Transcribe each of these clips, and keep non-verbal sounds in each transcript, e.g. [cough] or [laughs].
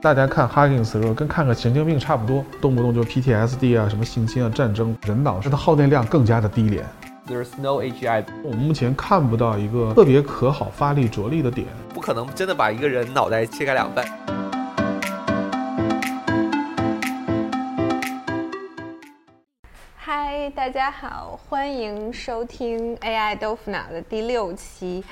大家看 Huggins 的时候，跟看个神经病差不多，动不动就 PTSD 啊，什么性侵啊、战争，人脑它的耗电量更加的低廉。There's no AGI，我们目前看不到一个特别可好发力着力的点，不可能真的把一个人脑袋切开两半。嗨，大家好，欢迎收听 AI 豆腐脑的第六期。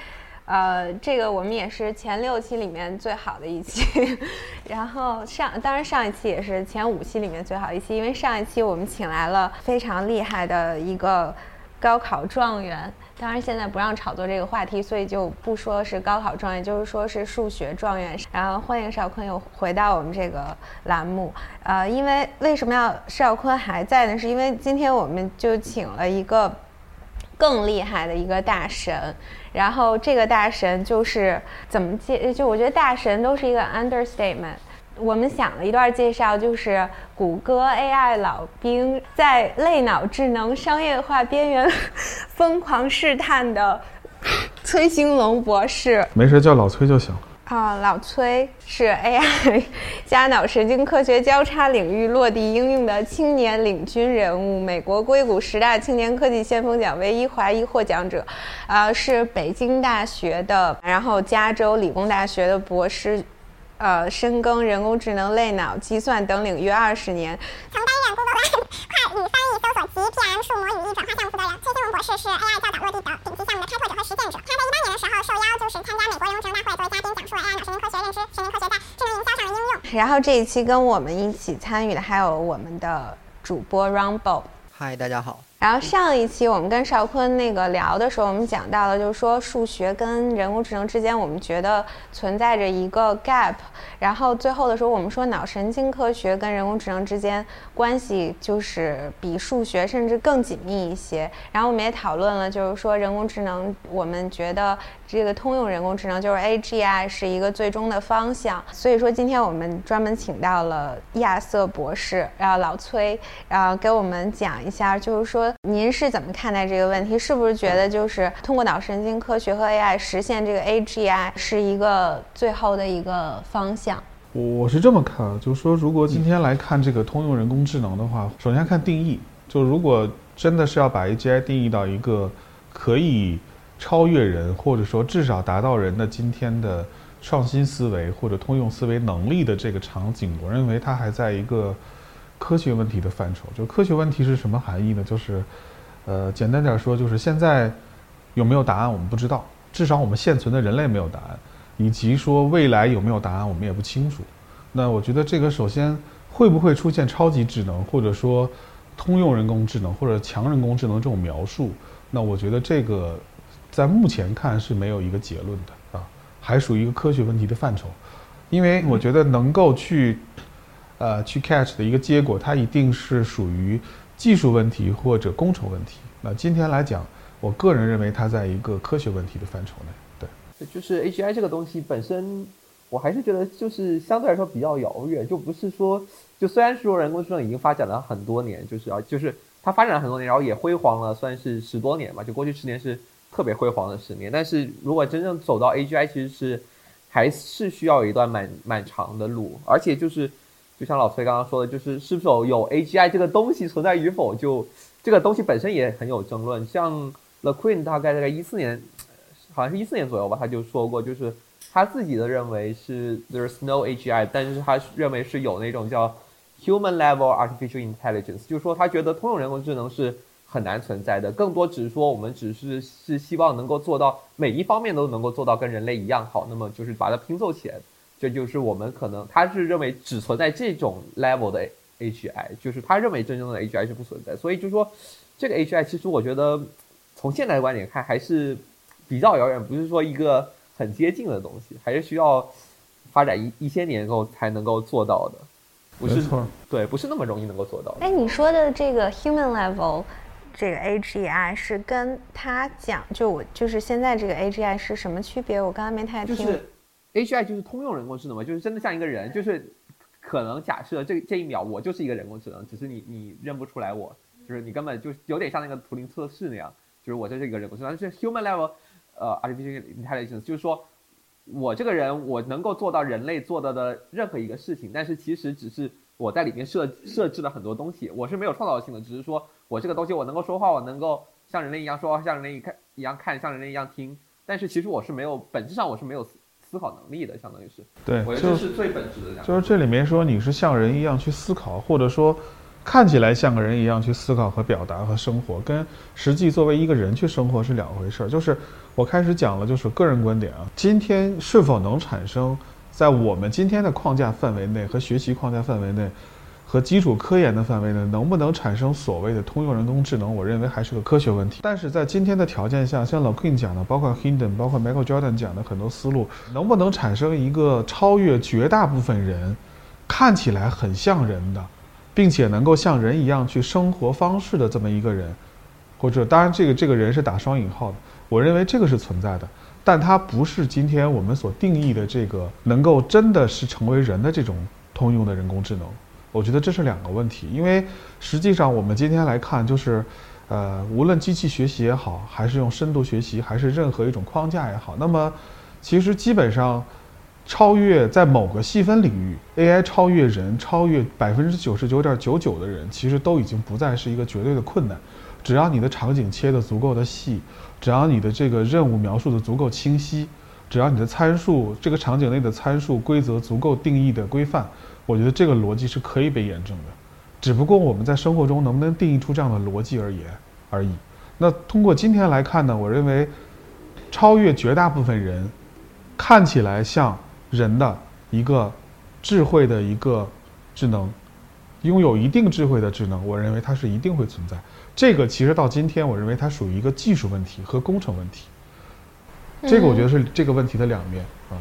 呃，这个我们也是前六期里面最好的一期，[laughs] 然后上当然上一期也是前五期里面最好一期，因为上一期我们请来了非常厉害的一个高考状元，当然现在不让炒作这个话题，所以就不说是高考状元，就是说是数学状元。然后欢迎邵坤又回到我们这个栏目，呃，因为为什么要邵坤还在呢？是因为今天我们就请了一个更厉害的一个大神。然后这个大神就是怎么介？就我觉得大神都是一个 understatement。我们想了一段介绍，就是谷歌 AI 老兵在类脑智能商业化边缘 [laughs] 疯狂试探的崔兴龙博士。没事叫老崔就行了。啊，老崔是 AI [laughs] 加脑神经科学交叉领域落地应用的青年领军人物，美国硅谷十大青年科技先锋奖唯一华裔获奖者，啊，是北京大学的，然后加州理工大学的博士，呃，深耕人工智能、类脑计算等领域二十年。曾担任 Google 快语翻译搜索及 PM 数模语义转化项目负责人。崔兴文博士是 AI 教导落地的顶级项目的开拓者和实践者。他在一八年的时候受邀就是参加美国人工智能大会作为述了 AI 脑神经科学认知神经科学在智能营销上的应用。然后这一期跟我们一起参与的还有我们的主播 Rumble。嗨，大家好。然后上一期我们跟邵坤那个聊的时候，我们讲到了，就是说数学跟人工智能之间，我们觉得存在着一个 gap。然后最后的时候，我们说脑神经科学跟人工智能之间关系就是比数学甚至更紧密一些。然后我们也讨论了，就是说人工智能，我们觉得这个通用人工智能就是 AGI 是一个最终的方向。所以说今天我们专门请到了亚瑟博士，然后老崔，然后给我们讲一下，就是说。您是怎么看待这个问题？是不是觉得就是通过脑神经科学和 AI 实现这个 AGI 是一个最后的一个方向？我是这么看啊，就是说，如果今天来看这个通用人工智能的话，首先看定义。就如果真的是要把 AGI 定义到一个可以超越人，或者说至少达到人的今天的创新思维或者通用思维能力的这个场景，我认为它还在一个。科学问题的范畴，就科学问题是什么含义呢？就是，呃，简单点说，就是现在有没有答案我们不知道，至少我们现存的人类没有答案，以及说未来有没有答案我们也不清楚。那我觉得这个首先会不会出现超级智能，或者说通用人工智能或者强人工智能这种描述？那我觉得这个在目前看是没有一个结论的啊，还属于一个科学问题的范畴，因为我觉得能够去。呃，去 catch 的一个结果，它一定是属于技术问题或者工程问题。那今天来讲，我个人认为它在一个科学问题的范畴内。对，就是 AGI 这个东西本身，我还是觉得就是相对来说比较遥远，就不是说，就虽然说人工智能已经发展了很多年，就是啊，就是它发展了很多年，然后也辉煌了，算是十多年吧，就过去十年是特别辉煌的十年。但是如果真正走到 AGI，其实是还是需要一段蛮蛮长的路，而且就是。就像老崔刚刚说的，就是是否有 AGI 这个东西存在与否，就这个东西本身也很有争论。像 The Queen 大概大概一四年，好像是一四年左右吧，他就说过，就是他自己的认为是 There's no AGI，但是他认为是有那种叫 Human Level Artificial Intelligence，就是说他觉得通用人工智能是很难存在的，更多只是说我们只是是希望能够做到每一方面都能够做到跟人类一样好，那么就是把它拼凑起来。这就是我们可能他是认为只存在这种 level 的 AGI，就是他认为真正的 AGI 是不存在，所以就说这个 AGI 其实我觉得从现在的观点看还是比较遥远，不是说一个很接近的东西，还是需要发展一一些年后才能够做到的，不是对，不是那么容易能够做到。哎，你说的这个 human level 这个 AGI 是跟他讲，就我就是现在这个 AGI 是什么区别？我刚刚没太听。就是 A G I 就是通用人工智能嘛，就是真的像一个人，就是可能假设这这一秒我就是一个人工智能，只是你你认不出来我，就是你根本就有点像那个图灵测试那样，就是我这是一个人工智能。是 human level，呃，artificial intelligence，就是说我这个人我能够做到人类做到的任何一个事情，但是其实只是我在里面设设置了很多东西，我是没有创造性的，只是说我这个东西我能够说话，我能够像人类一样说话，像人类一看一样看，像人类一样听，但是其实我是没有本质上我是没有思思考能力的，相当于是，对，我觉得这是最本质的。就是这里面说你是像人一样去思考，或者说看起来像个人一样去思考和表达和生活，跟实际作为一个人去生活是两回事儿。就是我开始讲了，就是个人观点啊，今天是否能产生在我们今天的框架范围内和学习框架范围内。和基础科研的范围内，能不能产生所谓的通用人工智能？我认为还是个科学问题。但是在今天的条件下，像老 Queen 讲的，包括 Hinden，包括 Michael Jordan 讲的很多思路，能不能产生一个超越绝大部分人，看起来很像人的，并且能够像人一样去生活方式的这么一个人，或者当然这个这个人是打双引号的，我认为这个是存在的，但它不是今天我们所定义的这个能够真的是成为人的这种通用的人工智能。我觉得这是两个问题，因为实际上我们今天来看，就是，呃，无论机器学习也好，还是用深度学习，还是任何一种框架也好，那么其实基本上超越在某个细分领域，AI 超越人，超越百分之九十九点九九的人，其实都已经不再是一个绝对的困难。只要你的场景切得足够的细，只要你的这个任务描述的足够清晰，只要你的参数这个场景内的参数规则足够定义的规范。我觉得这个逻辑是可以被验证的，只不过我们在生活中能不能定义出这样的逻辑而言而已。那通过今天来看呢，我认为超越绝大部分人，看起来像人的一个智慧的一个智能，拥有一定智慧的智能，我认为它是一定会存在。这个其实到今天，我认为它属于一个技术问题和工程问题。这个我觉得是这个问题的两面啊。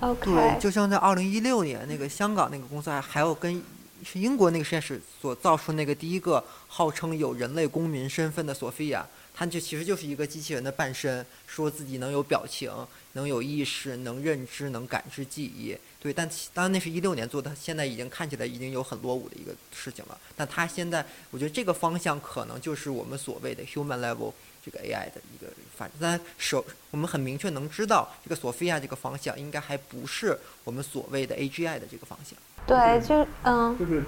OK，对，就像在二零一六年那个香港那个公司还还有跟是英国那个实验室所造出那个第一个号称有人类公民身份的索菲亚，它就其实就是一个机器人的半身，说自己能有表情、能有意识、能认知、能感知记忆。对，但当然那是一六年做的，现在已经看起来已经有很落伍的一个事情了。但它现在，我觉得这个方向可能就是我们所谓的 human level 这个 AI 的一个发展。但首我们很明确能知道，这个索菲亚这个方向应该还不是我们所谓的 AGI 的这个方向。对，就嗯，就是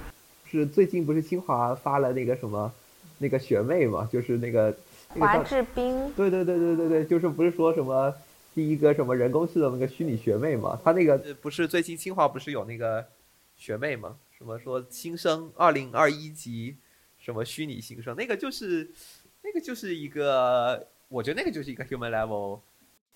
是最近不是清华发了那个什么那个学妹嘛，就是那个那个华叫智斌，对对对对对对，就是不是说什么第一个什么人工智能那个虚拟学妹嘛？他那个不是最近清华不是有那个学妹吗？什么说新生二零二一级什么虚拟新生，那个就是那个就是一个，我觉得那个就是一个 human level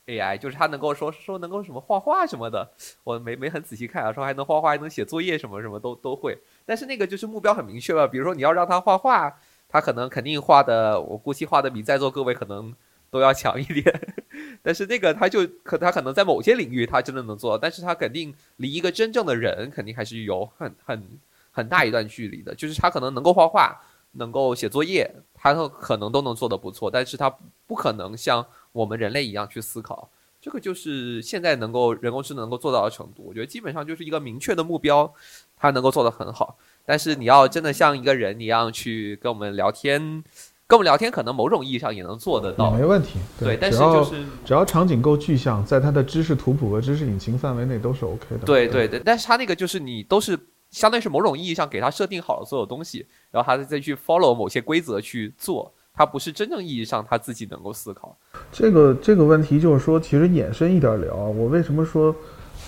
AI，就是他能够说说能够什么画画什么的，我没没很仔细看啊，说还能画画，还能写作业什么什么都都会。但是那个就是目标很明确吧，比如说你要让他画画，他可能肯定画的，我估计画的比在座各位可能都要强一点。但是那个他就可他可能在某些领域他真的能做到，但是他肯定离一个真正的人肯定还是有很很很大一段距离的。就是他可能能够画画，能够写作业，他可能都能做得不错，但是他不可能像我们人类一样去思考。这个就是现在能够人工智能能够做到的程度。我觉得基本上就是一个明确的目标，它能够做得很好。但是你要真的像一个人一样去跟我们聊天，跟我们聊天，可能某种意义上也能做得也到。没问题。对，但是只要就是只要场景够具象，在它的知识图谱和知识引擎范围内都是 OK 的。对对对，但是它那个就是你都是相当于是某种意义上给它设定好了所有东西，然后它再去 follow 某些规则去做，它不是真正意义上它自己能够思考。这个这个问题就是说，其实延伸一点聊啊，我为什么说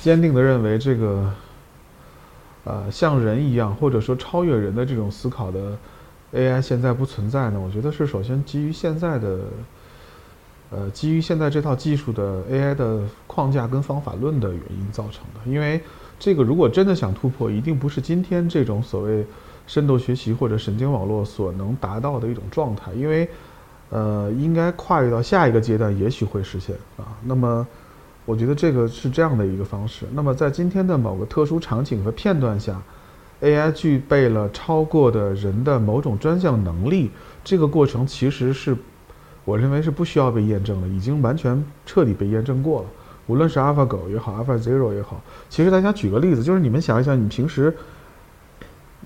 坚定的认为这个，呃，像人一样或者说超越人的这种思考的 AI 现在不存在呢？我觉得是首先基于现在的，呃，基于现在这套技术的 AI 的框架跟方法论的原因造成的。因为这个如果真的想突破，一定不是今天这种所谓深度学习或者神经网络所能达到的一种状态，因为。呃，应该跨越到下一个阶段，也许会实现啊。那么，我觉得这个是这样的一个方式。那么，在今天的某个特殊场景和片段下，AI 具备了超过的人的某种专项能力，这个过程其实是我认为是不需要被验证的，已经完全彻底被验证过了。无论是 AlphaGo 也好，AlphaZero 也好，其实大家举个例子，就是你们想一想，你平时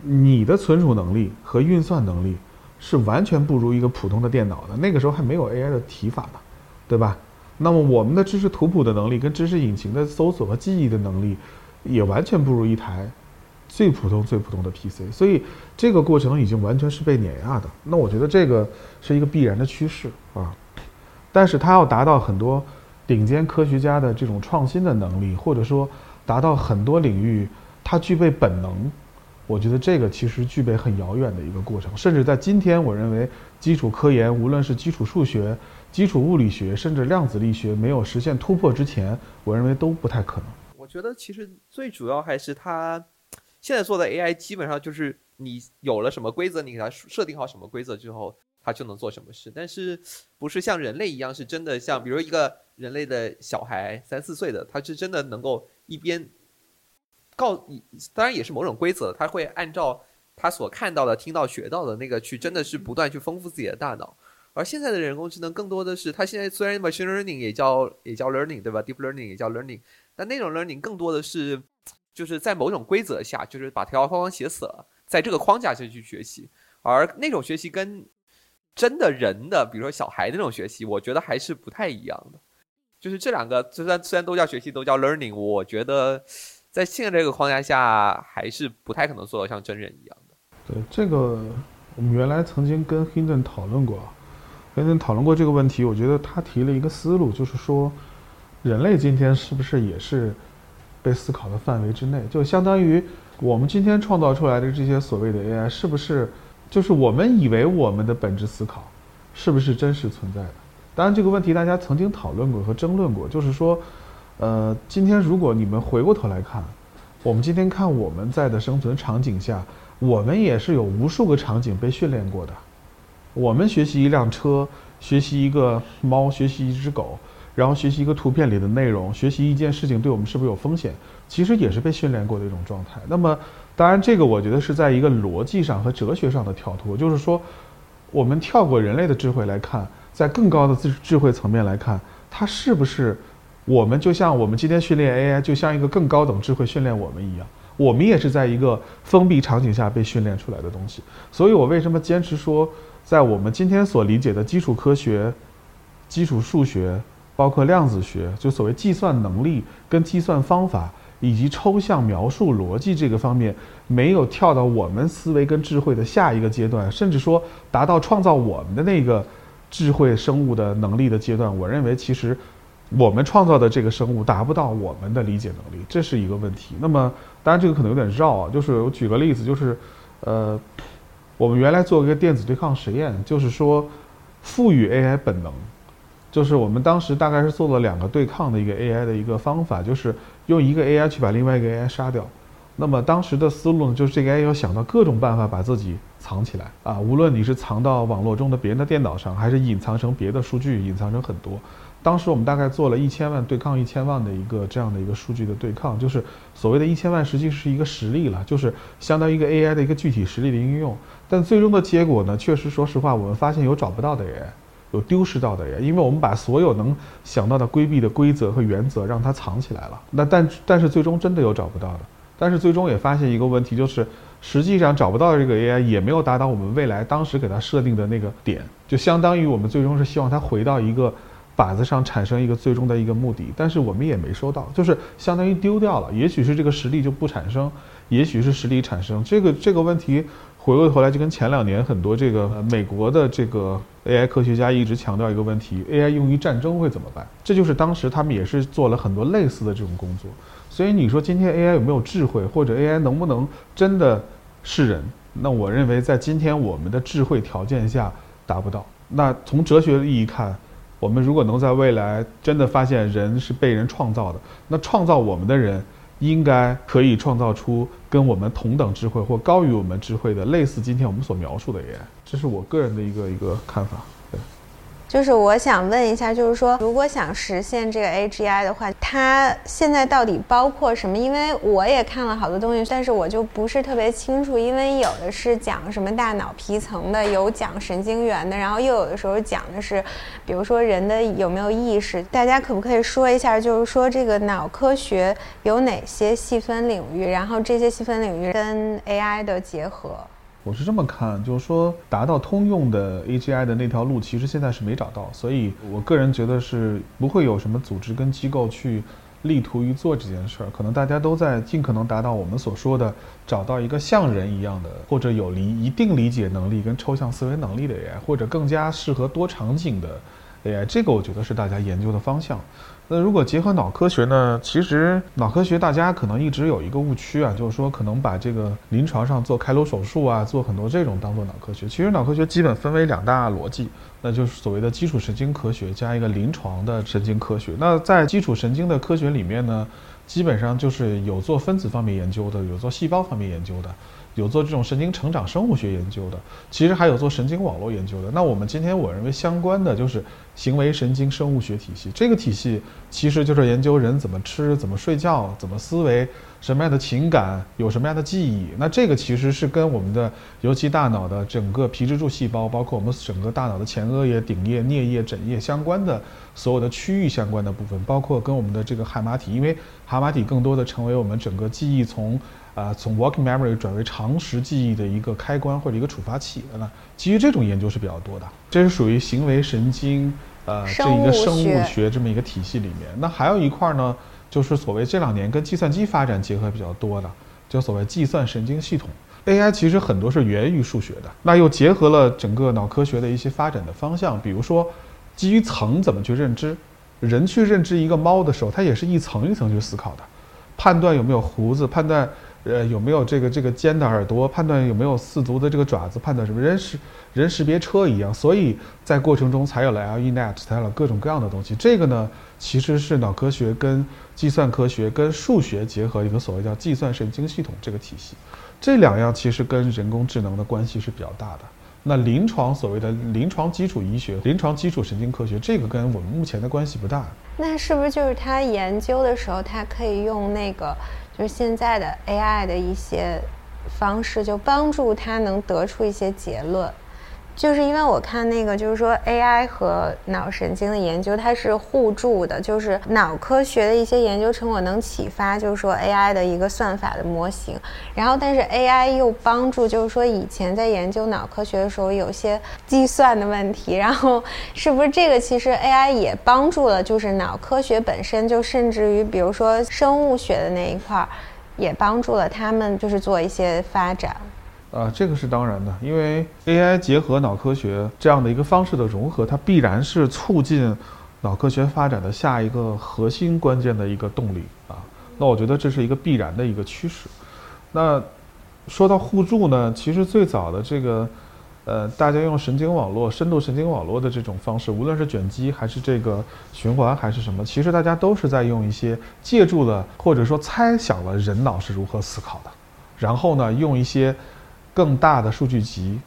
你的存储能力和运算能力。是完全不如一个普通的电脑的。那个时候还没有 AI 的提法呢，对吧？那么我们的知识图谱的能力跟知识引擎的搜索和记忆的能力，也完全不如一台最普通最普通的 PC。所以这个过程已经完全是被碾压的。那我觉得这个是一个必然的趋势啊。但是它要达到很多顶尖科学家的这种创新的能力，或者说达到很多领域它具备本能，我觉得这个其实具备很遥远的一个过程。甚至在今天，我认为基础科研，无论是基础数学，基础物理学甚至量子力学没有实现突破之前，我认为都不太可能。我觉得其实最主要还是它现在做的 AI 基本上就是你有了什么规则，你给它设定好什么规则之后，它就能做什么事。但是不是像人类一样是真的像，比如一个人类的小孩三四岁的，他是真的能够一边告，当然也是某种规则，他会按照他所看到的、听到、学到的那个去，真的是不断去丰富自己的大脑。而现在的人工智能更多的是，它现在虽然 machine learning 也叫也叫 learning，对吧？deep learning 也叫 learning，但那种 learning 更多的是，就是在某种规则下，就是把条条框框写死了，在这个框架下去学习。而那种学习跟真的人的，比如说小孩那种学习，我觉得还是不太一样的。就是这两个虽然虽然都叫学习，都叫 learning，我觉得在现在这个框架下，还是不太可能做到像真人一样的。对这个，我们原来曾经跟 Hinton 讨论过。跟人讨论过这个问题，我觉得他提了一个思路，就是说，人类今天是不是也是被思考的范围之内？就相当于我们今天创造出来的这些所谓的 AI，是不是就是我们以为我们的本质思考，是不是真实存在的？当然，这个问题大家曾经讨论过和争论过，就是说，呃，今天如果你们回过头来看，我们今天看我们在的生存场景下，我们也是有无数个场景被训练过的。我们学习一辆车，学习一个猫，学习一只狗，然后学习一个图片里的内容，学习一件事情对我们是不是有风险，其实也是被训练过的一种状态。那么，当然这个我觉得是在一个逻辑上和哲学上的跳脱，就是说，我们跳过人类的智慧来看，在更高的智智慧层面来看，它是不是我们就像我们今天训练 AI，就像一个更高等智慧训练我们一样，我们也是在一个封闭场景下被训练出来的东西。所以我为什么坚持说？在我们今天所理解的基础科学、基础数学，包括量子学，就所谓计算能力跟计算方法以及抽象描述逻辑这个方面，没有跳到我们思维跟智慧的下一个阶段，甚至说达到创造我们的那个智慧生物的能力的阶段，我认为其实我们创造的这个生物达不到我们的理解能力，这是一个问题。那么，当然这个可能有点绕啊，就是我举个例子，就是呃。我们原来做一个电子对抗实验，就是说，赋予 AI 本能，就是我们当时大概是做了两个对抗的一个 AI 的一个方法，就是用一个 AI 去把另外一个 AI 杀掉。那么当时的思路呢，就是这个 AI 要想到各种办法把自己藏起来啊，无论你是藏到网络中的别人的电脑上，还是隐藏成别的数据，隐藏成很多。当时我们大概做了一千万对抗一千万的一个这样的一个数据的对抗，就是所谓的一千万，实际是一个实例了，就是相当于一个 AI 的一个具体实例的应用。但最终的结果呢，确实说实话，我们发现有找不到的 AI，有丢失到的 AI，因为我们把所有能想到的规避的规则和原则让它藏起来了。那但但是最终真的有找不到的，但是最终也发现一个问题，就是实际上找不到这个 AI 也没有达到我们未来当时给它设定的那个点，就相当于我们最终是希望它回到一个。靶子上产生一个最终的一个目的，但是我们也没收到，就是相当于丢掉了。也许是这个实力就不产生，也许是实力产生。这个这个问题回过头来就跟前两年很多这个美国的这个 AI 科学家一直强调一个问题：AI 用于战争会怎么办？这就是当时他们也是做了很多类似的这种工作。所以你说今天 AI 有没有智慧，或者 AI 能不能真的是人？那我认为在今天我们的智慧条件下达不到。那从哲学的意义看。我们如果能在未来真的发现人是被人创造的，那创造我们的人应该可以创造出跟我们同等智慧或高于我们智慧的类似今天我们所描述的 AI，这是我个人的一个一个看法。就是我想问一下，就是说，如果想实现这个 AGI 的话，它现在到底包括什么？因为我也看了好多东西，但是我就不是特别清楚。因为有的是讲什么大脑皮层的，有讲神经元的，然后又有的时候讲的是，比如说人的有没有意识。大家可不可以说一下，就是说这个脑科学有哪些细分领域？然后这些细分领域跟 AI 的结合？我是这么看，就是说达到通用的 AGI 的那条路，其实现在是没找到，所以我个人觉得是不会有什么组织跟机构去力图于做这件事儿。可能大家都在尽可能达到我们所说的，找到一个像人一样的，或者有理一定理解能力跟抽象思维能力的 AI，或者更加适合多场景的 AI。这个我觉得是大家研究的方向。那如果结合脑科学呢？其实脑科学大家可能一直有一个误区啊，就是说可能把这个临床上做开颅手术啊，做很多这种当做脑科学。其实脑科学基本分为两大逻辑，那就是所谓的基础神经科学加一个临床的神经科学。那在基础神经的科学里面呢，基本上就是有做分子方面研究的，有做细胞方面研究的。有做这种神经成长生物学研究的，其实还有做神经网络研究的。那我们今天我认为相关的就是行为神经生物学体系。这个体系其实就是研究人怎么吃、怎么睡觉、怎么思维、什么样的情感、有什么样的记忆。那这个其实是跟我们的尤其大脑的整个皮质柱细胞，包括我们整个大脑的前额叶、顶叶、颞叶、枕叶相关的所有的区域相关的部分，包括跟我们的这个海马体，因为海马体更多的成为我们整个记忆从。啊，从 working memory 转为长时记忆的一个开关或者一个触发器，那基于这种研究是比较多的。这是属于行为神经，呃，这一个生物学这么一个体系里面。那还有一块呢，就是所谓这两年跟计算机发展结合比较多的，就所谓计算神经系统。AI 其实很多是源于数学的，那又结合了整个脑科学的一些发展的方向，比如说基于层怎么去认知，人去认知一个猫的时候，它也是一层一层去思考的，判断有没有胡子，判断。呃，有没有这个这个尖的耳朵？判断有没有四足的这个爪子？判断什么人识人识别车一样，所以在过程中才有了 LENet，才有了各种各样的东西。这个呢，其实是脑科学跟计算科学跟数学结合一个所谓叫计算神经系统这个体系。这两样其实跟人工智能的关系是比较大的。那临床所谓的临床基础医学、临床基础神经科学，这个跟我们目前的关系不大。那是不是就是他研究的时候，他可以用那个？就是现在的 AI 的一些方式，就帮助他能得出一些结论。就是因为我看那个，就是说 AI 和脑神经的研究，它是互助的。就是脑科学的一些研究成果能启发，就是说 AI 的一个算法的模型。然后，但是 AI 又帮助，就是说以前在研究脑科学的时候，有些计算的问题。然后，是不是这个其实 AI 也帮助了，就是脑科学本身就甚至于，比如说生物学的那一块儿，也帮助了他们，就是做一些发展。啊，这个是当然的，因为 AI 结合脑科学这样的一个方式的融合，它必然是促进脑科学发展的下一个核心关键的一个动力啊。那我觉得这是一个必然的一个趋势。那说到互助呢，其实最早的这个，呃，大家用神经网络、深度神经网络的这种方式，无论是卷积还是这个循环还是什么，其实大家都是在用一些借助了或者说猜想了人脑是如何思考的，然后呢，用一些。更大的数据集，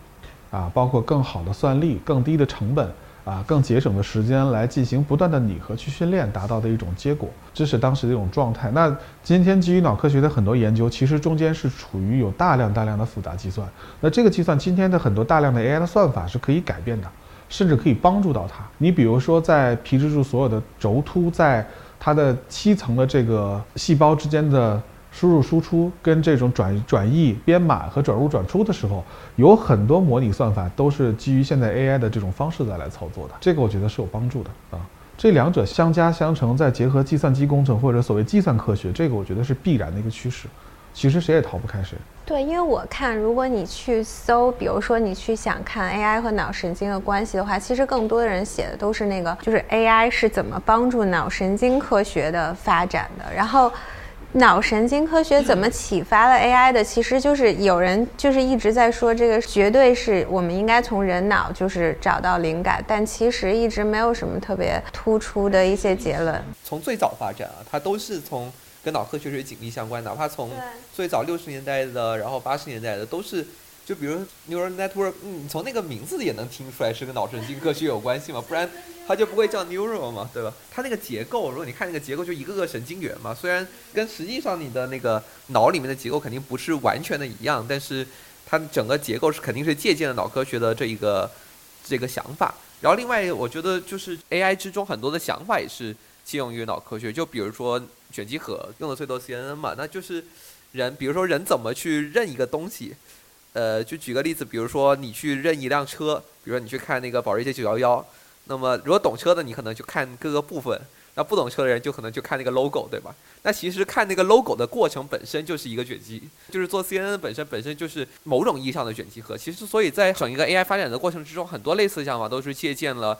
啊，包括更好的算力、更低的成本，啊，更节省的时间来进行不断的拟合去训练，达到的一种结果，这是当时的一种状态。那今天基于脑科学的很多研究，其实中间是处于有大量大量的复杂计算。那这个计算，今天的很多大量的 AI 的算法是可以改变的，甚至可以帮助到它。你比如说，在皮质柱所有的轴突，在它的七层的这个细胞之间的。输入输出跟这种转转译编码和转入转出的时候，有很多模拟算法都是基于现在 AI 的这种方式再来操作的，这个我觉得是有帮助的啊。这两者相加相乘，再结合计算机工程或者所谓计算科学，这个我觉得是必然的一个趋势。其实谁也逃不开谁。对，因为我看，如果你去搜，比如说你去想看 AI 和脑神经的关系的话，其实更多的人写的都是那个，就是 AI 是怎么帮助脑神经科学的发展的，然后。脑神经科学怎么启发了 AI 的？其实就是有人就是一直在说这个绝对是我们应该从人脑就是找到灵感，但其实一直没有什么特别突出的一些结论。从最早发展啊，它都是从跟脑科学是紧密相关，哪怕从最早六十年代的，然后八十年代的都是。就比如 neural network，你从那个名字也能听出来是跟脑神经科学有关系嘛，不然它就不会叫 neural 嘛，对吧？它那个结构，如果你看那个结构，就一个个神经元嘛，虽然跟实际上你的那个脑里面的结构肯定不是完全的一样，但是它整个结构是肯定是借鉴了脑科学的这一个这个想法。然后另外，我觉得就是 AI 之中很多的想法也是借用于脑科学，就比如说卷积核用的最多 CNN 嘛，那就是人，比如说人怎么去认一个东西。呃，就举个例子，比如说你去认一辆车，比如说你去看那个保时捷911，那么如果懂车的你可能就看各个部分，那不懂车的人就可能就看那个 logo，对吧？那其实看那个 logo 的过程本身就是一个卷积，就是做 CNN 本身本身就是某种意义上的卷积核。其实所以在整一个 AI 发展的过程之中，很多类似的想法都是借鉴了。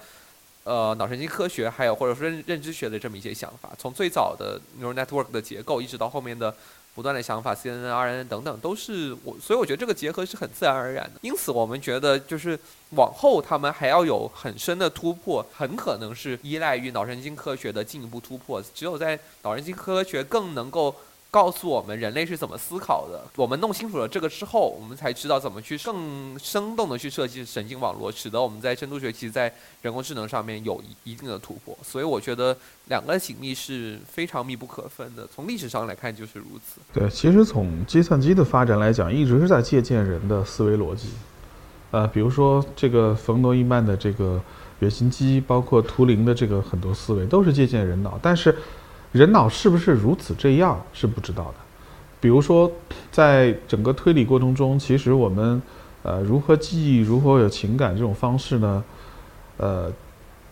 呃，脑神经科学还有或者说认认知学的这么一些想法，从最早的 neural network 的结构，一直到后面的不断的想法，CNN、RNN 等等，都是我，所以我觉得这个结合是很自然而然的。因此，我们觉得就是往后他们还要有很深的突破，很可能是依赖于脑神经科学的进一步突破。只有在脑神经科学更能够。告诉我们人类是怎么思考的。我们弄清楚了这个之后，我们才知道怎么去更生动的去设计神经网络，使得我们在深度学习、在人工智能上面有一一定的突破。所以我觉得两个紧密是非常密不可分的。从历史上来看就是如此。对，其实从计算机的发展来讲，一直是在借鉴人的思维逻辑。呃，比如说这个冯诺依曼的这个原型机，包括图灵的这个很多思维，都是借鉴人脑，但是。人脑是不是如此这样是不知道的。比如说，在整个推理过程中，其实我们，呃，如何记忆，如何有情感这种方式呢？呃，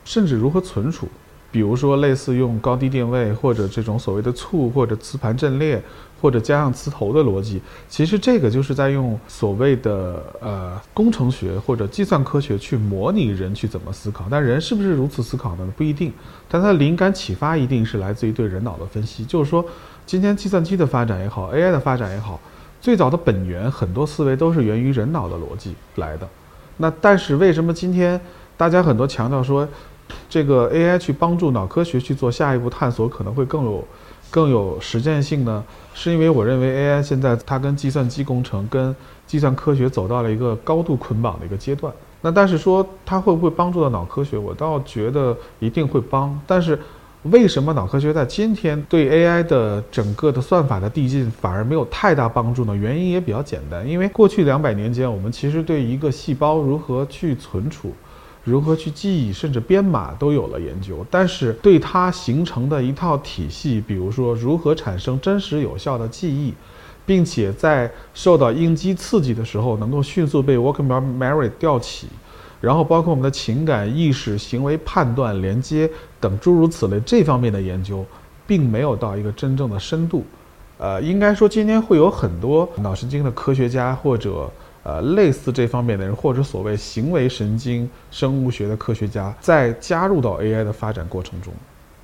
甚至如何存储。比如说，类似用高低电位，或者这种所谓的簇，或者磁盘阵列，或者加上磁头的逻辑，其实这个就是在用所谓的呃工程学或者计算科学去模拟人去怎么思考。但人是不是如此思考呢？不一定。但它的灵感启发一定是来自于对人脑的分析。就是说，今天计算机的发展也好，AI 的发展也好，最早的本源很多思维都是源于人脑的逻辑来的。那但是为什么今天大家很多强调说？这个 AI 去帮助脑科学去做下一步探索，可能会更有更有实践性呢？是因为我认为 AI 现在它跟计算机工程、跟计算科学走到了一个高度捆绑的一个阶段。那但是说它会不会帮助到脑科学，我倒觉得一定会帮。但是为什么脑科学在今天对 AI 的整个的算法的递进反而没有太大帮助呢？原因也比较简单，因为过去两百年间，我们其实对一个细胞如何去存储。如何去记忆，甚至编码都有了研究，但是对它形成的一套体系，比如说如何产生真实有效的记忆，并且在受到应激刺激的时候能够迅速被 working Memory 调起，然后包括我们的情感、意识、行为判断、连接等诸如此类这方面的研究，并没有到一个真正的深度。呃，应该说今天会有很多脑神经的科学家或者。呃，类似这方面的人，或者所谓行为神经生物学的科学家，在加入到 AI 的发展过程中，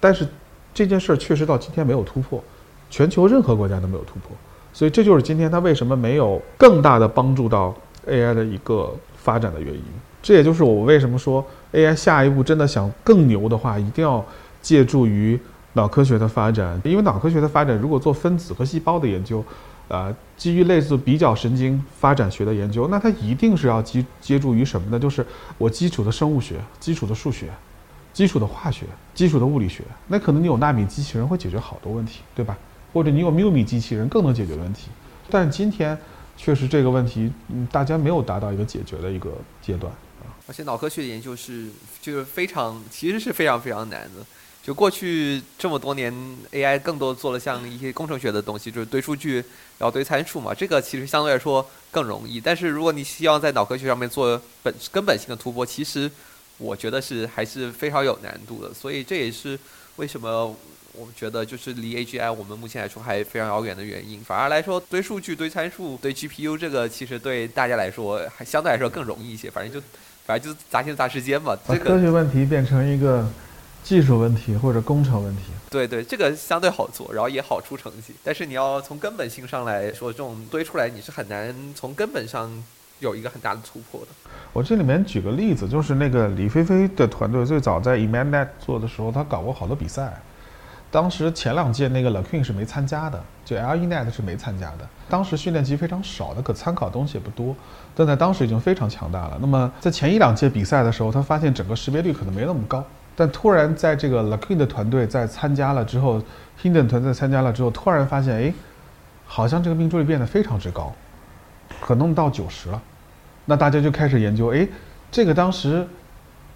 但是这件事儿确实到今天没有突破，全球任何国家都没有突破，所以这就是今天它为什么没有更大的帮助到 AI 的一个发展的原因。这也就是我为什么说 AI 下一步真的想更牛的话，一定要借助于脑科学的发展，因为脑科学的发展如果做分子和细胞的研究。呃，基于类似比较神经发展学的研究，那它一定是要基接助于什么呢？就是我基础的生物学、基础的数学、基础的化学、基础的物理学。那可能你有纳米机器人会解决好多问题，对吧？或者你有缪米机器人更能解决问题。但今天确实这个问题，嗯，大家没有达到一个解决的一个阶段啊。而且脑科学研究是就是非常，其实是非常非常难的。就过去这么多年，AI 更多做了像一些工程学的东西，就是堆数据，然后堆参数嘛。这个其实相对来说更容易。但是如果你希望在脑科学上面做本根本性的突破，其实我觉得是还是非常有难度的。所以这也是为什么我们觉得就是离 AGI 我们目前来说还非常遥远的原因。反而来说，堆数据、堆参数、堆 GPU 这个其实对大家来说还相对来说更容易一些。反正就反正就砸钱砸时间嘛。这个科学问题变成一个。技术问题或者工程问题，对对，这个相对好做，然后也好出成绩。但是你要从根本性上来说，这种堆出来你是很难从根本上有一个很大的突破的。我这里面举个例子，就是那个李飞飞的团队最早在 Imanet 做的时候，他搞过好多比赛。当时前两届那个 LaQueen 是没参加的，就 LENet 是没参加的。当时训练集非常少，的可参考东西也不多，但在当时已经非常强大了。那么在前一两届比赛的时候，他发现整个识别率可能没那么高。但突然在这个 Lucky 的团队在参加了之后，Hinden 团队参加了之后，突然发现，哎，好像这个命中率变得非常之高，可能到九十了。那大家就开始研究，哎，这个当时，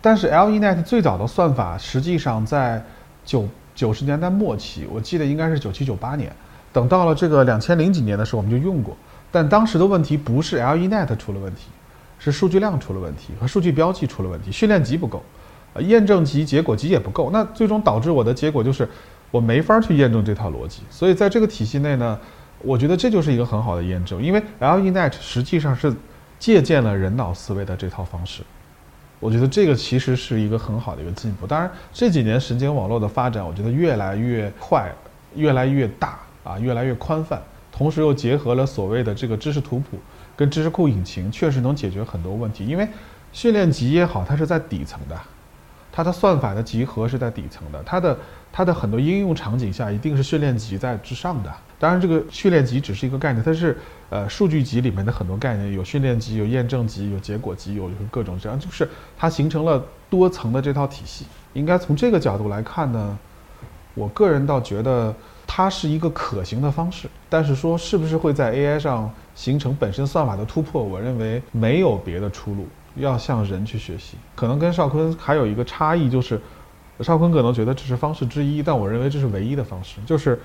但是 LENet 最早的算法实际上在九九十年代末期，我记得应该是九七九八年，等到了这个两千零几年的时候，我们就用过。但当时的问题不是 LENet 出了问题，是数据量出了问题和数据标记出了问题，训练集不够，验证集、结果集也不够，那最终导致我的结果就是我没法去验证这套逻辑。所以在这个体系内呢，我觉得这就是一个很好的验证，因为 LENet 实际上是借鉴了人脑思维的这套方式。我觉得这个其实是一个很好的一个进步。当然，这几年神经网络的发展，我觉得越来越快，越来越大啊，越来越宽泛，同时又结合了所谓的这个知识图谱跟知识库引擎，确实能解决很多问题。因为训练集也好，它是在底层的，它的算法的集合是在底层的，它的它的很多应用场景下一定是训练集在之上的。当然，这个训练集只是一个概念，它是呃数据集里面的很多概念，有训练集、有验证集、有结果集、有各种这样，就是它形成了多层的这套体系。应该从这个角度来看呢，我个人倒觉得它是一个可行的方式。但是说是不是会在 AI 上形成本身算法的突破，我认为没有别的出路，要向人去学习。可能跟邵坤还有一个差异就是，邵坤可能觉得这是方式之一，但我认为这是唯一的方式，就是。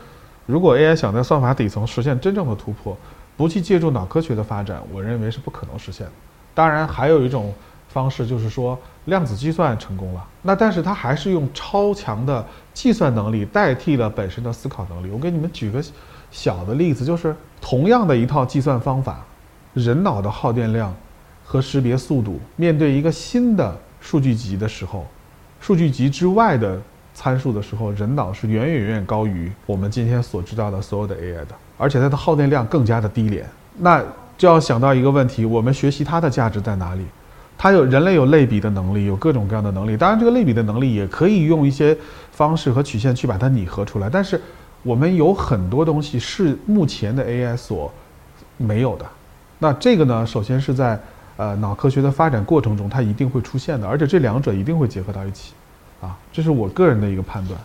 如果 AI 想在算法底层实现真正的突破，不去借助脑科学的发展，我认为是不可能实现的。当然，还有一种方式就是说量子计算成功了，那但是它还是用超强的计算能力代替了本身的思考能力。我给你们举个小的例子，就是同样的一套计算方法，人脑的耗电量和识别速度，面对一个新的数据集的时候，数据集之外的。参数的时候，人脑是远远远远高于我们今天所知道的所有的 AI 的，而且它的耗电量更加的低廉。那就要想到一个问题：我们学习它的价值在哪里？它有人类有类比的能力，有各种各样的能力。当然，这个类比的能力也可以用一些方式和曲线去把它拟合出来。但是，我们有很多东西是目前的 AI 所没有的。那这个呢，首先是在呃脑科学的发展过程中，它一定会出现的，而且这两者一定会结合到一起。啊，这是我个人的一个判断。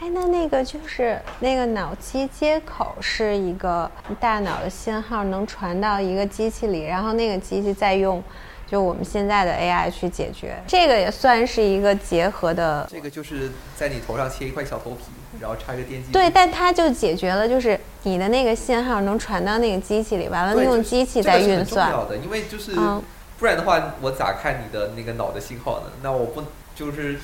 哎，那那个就是那个脑机接口是一个大脑的信号能传到一个机器里，然后那个机器再用就我们现在的 AI 去解决。这个也算是一个结合的。这个就是在你头上切一块小头皮，然后插一个电机。对，但它就解决了，就是你的那个信号能传到那个机器里，完了用机器在运算。重要的，因为就是不然的话，我咋看你的那个脑的信号呢？那我不就是。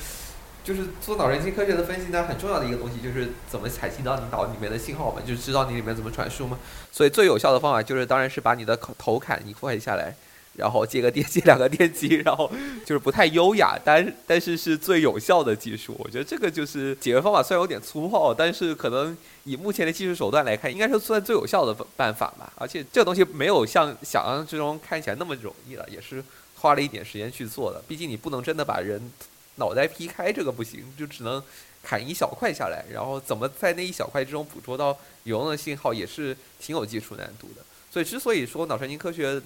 就是做脑神经科学的分析呢，很重要的一个东西就是怎么采集到你脑里面的信号嘛，就知道你里面怎么传输嘛。所以最有效的方法就是，当然是把你的头砍一块下来，然后接个电接两个电机，然后就是不太优雅，但但是是最有效的技术。我觉得这个就是解决方法，虽然有点粗暴，但是可能以目前的技术手段来看，应该是算最有效的办法吧。而且这个东西没有像想象之中看起来那么容易了，也是花了一点时间去做的。毕竟你不能真的把人。脑袋劈开这个不行，就只能砍一小块下来，然后怎么在那一小块之中捕捉到有用的信号，也是挺有技术难度的。所以之所以说脑神经科学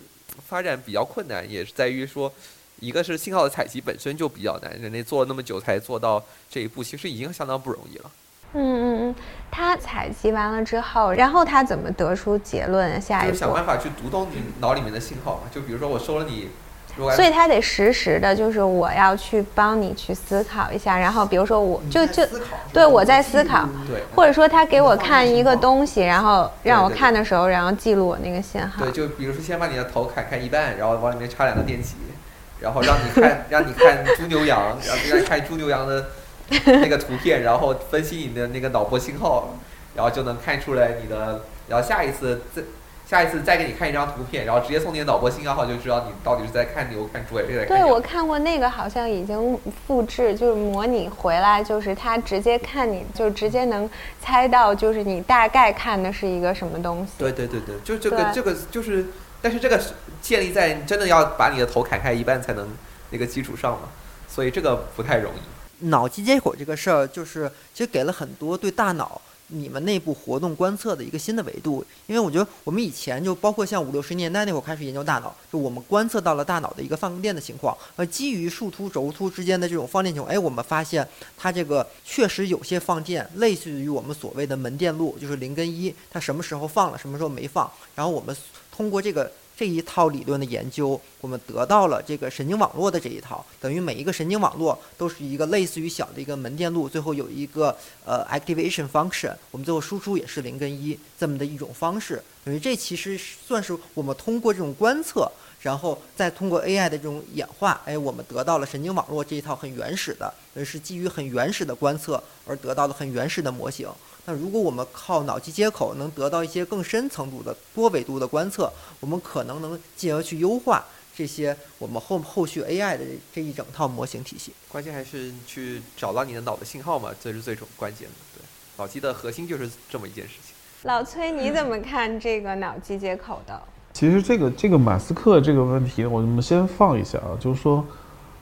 发展比较困难，也是在于说，一个是信号的采集本身就比较难，人类做了那么久才做到这一步，其实已经相当不容易了。嗯嗯嗯，他采集完了之后，然后他怎么得出结论？下一步想办法去读懂你脑里面的信号嘛？就比如说我收了你。所以他得实时的，就是我要去帮你去思考一下，然后比如说我就就对我在思考，或者说他给我看一个东西，然后让我看的时候，然后记录我那个信号。对，就比如说先把你的头砍开一半，然后往里面插两个电极，然后让你看让你看猪牛羊，然后让你看猪牛羊的那个图片，然后分析你的那个脑波信号，然后就能看出来你的，然后下一次再。下一次再给你看一张图片，然后直接送你的脑波信号，就知道你到底是在看牛看猪还是在看对，我看过那个，好像已经复制，就是模拟回来，就是他直接看你，就直接能猜到，就是你大概看的是一个什么东西。对对对对，就这个这个就是，但是这个是建立在真的要把你的头砍开一半才能那个基础上嘛，所以这个不太容易。脑机接口这个事儿，就是其实给了很多对大脑。你们内部活动观测的一个新的维度，因为我觉得我们以前就包括像五六十年代那会儿开始研究大脑，就我们观测到了大脑的一个放电的情况，而基于树突轴突之间的这种放电情况，哎，我们发现它这个确实有些放电，类似于我们所谓的门电路，就是零跟一，它什么时候放了，什么时候没放，然后我们通过这个这一套理论的研究，我们得到了这个神经网络的这一套，等于每一个神经网络都是一个类似于小的一个门电路，最后有一个呃 activation function，我们最后输出也是零跟一这么的一种方式，等于这其实算是我们通过这种观测。然后再通过 AI 的这种演化，哎，我们得到了神经网络这一套很原始的，呃，是基于很原始的观测而得到了很原始的模型。那如果我们靠脑机接口能得到一些更深层度的多维度的观测，我们可能能进而去优化这些我们后后续 AI 的这一整套模型体系。关键还是去找到你的脑的信号嘛，这是最重关键的。对，脑机的核心就是这么一件事情。老崔，你怎么看这个脑机接口的？其实这个这个马斯克这个问题，我们先放一下啊，就是说，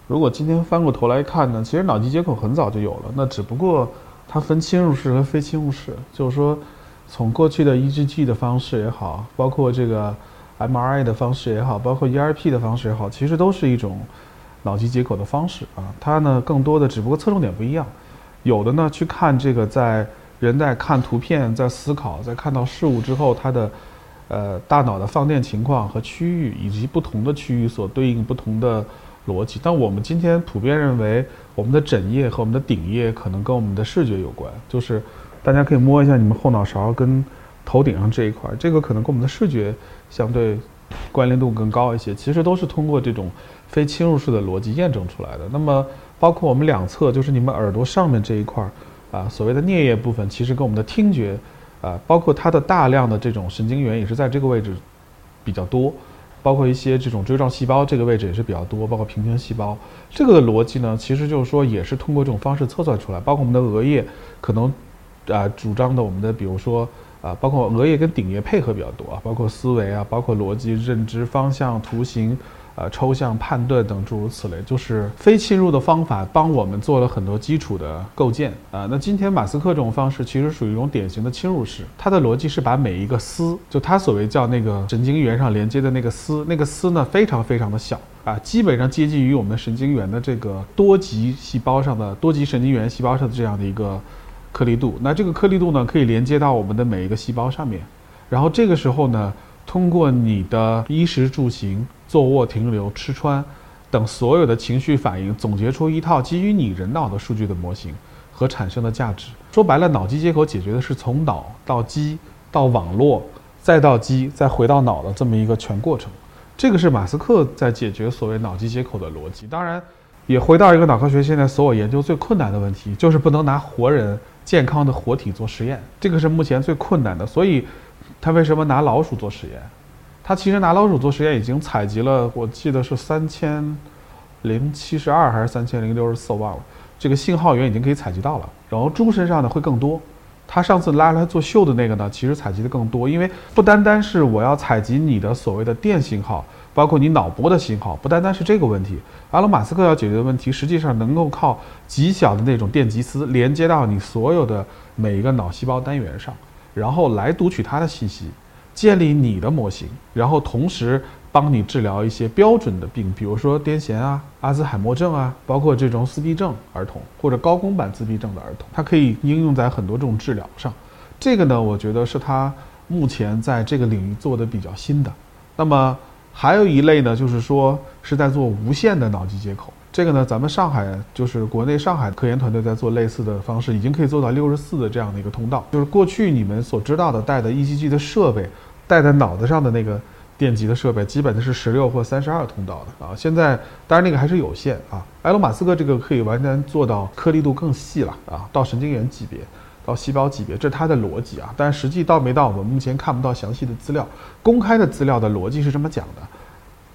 如果今天翻过头来看呢，其实脑机接口很早就有了，那只不过分侵入式和非侵入式，就是说，从过去的 EGG 的方式也好，包括这个 MRI 的方式也好，包括 ERP 的方式也好，其实都是一种脑机接口的方式啊。它呢，更多的只不过侧重点不一样，有的呢去看这个在人在看图片、在思考、在看到事物之后，它的。呃，大脑的放电情况和区域，以及不同的区域所对应不同的逻辑。但我们今天普遍认为，我们的枕叶和我们的顶叶可能跟我们的视觉有关。就是大家可以摸一下你们后脑勺跟头顶上这一块，这个可能跟我们的视觉相对关联度更高一些。其实都是通过这种非侵入式的逻辑验证出来的。那么，包括我们两侧，就是你们耳朵上面这一块啊，所谓的颞叶部分，其实跟我们的听觉。啊，包括它的大量的这种神经元也是在这个位置比较多，包括一些这种锥状细胞这个位置也是比较多，包括平行细胞。这个逻辑呢，其实就是说也是通过这种方式测算出来。包括我们的额叶可能啊主张的我们的，比如说啊，包括额叶跟顶叶配合比较多，包括思维啊，包括逻辑、认知、方向、图形。呃，抽象判断等诸如此类，就是非侵入的方法，帮我们做了很多基础的构建啊。那今天马斯克这种方式其实属于一种典型的侵入式，它的逻辑是把每一个丝，就它所谓叫那个神经元上连接的那个丝，那个丝呢非常非常的小啊，基本上接近于我们神经元的这个多极细胞上的多极神经元细胞上的这样的一个颗粒度。那这个颗粒度呢，可以连接到我们的每一个细胞上面，然后这个时候呢。通过你的衣食住行、坐卧停留、吃穿等所有的情绪反应，总结出一套基于你人脑的数据的模型和产生的价值。说白了，脑机接口解决的是从脑到机到网络，再到机，再回到脑的这么一个全过程。这个是马斯克在解决所谓脑机接口的逻辑。当然，也回到一个脑科学现在所有研究最困难的问题，就是不能拿活人健康的活体做实验。这个是目前最困难的，所以。他为什么拿老鼠做实验？他其实拿老鼠做实验已经采集了，我记得是三千零七十二还是三千零六十四，忘了。这个信号源已经可以采集到了。然后猪身上呢会更多。他上次拉来做秀的那个呢，其实采集的更多，因为不单单是我要采集你的所谓的电信号，包括你脑波的信号，不单单是这个问题。阿隆马斯克要解决的问题，实际上能够靠极小的那种电极丝连接到你所有的每一个脑细胞单元上。然后来读取它的信息，建立你的模型，然后同时帮你治疗一些标准的病，比如说癫痫啊、阿兹海默症啊，包括这种自闭症儿童或者高功版自闭症的儿童，它可以应用在很多这种治疗上。这个呢，我觉得是它目前在这个领域做的比较新的。那么还有一类呢，就是说是在做无线的脑机接口。这个呢，咱们上海就是国内上海科研团队在做类似的方式，已经可以做到六十四的这样的一个通道。就是过去你们所知道的带的 ECG 的设备，带在脑子上的那个电极的设备，基本的是十六或三十二通道的啊。现在当然那个还是有限啊。埃隆·马斯克这个可以完全做到颗粒度更细了啊，到神经元级别，到细胞级别，这是它的逻辑啊。但实际到没到，我们目前看不到详细的资料。公开的资料的逻辑是这么讲的。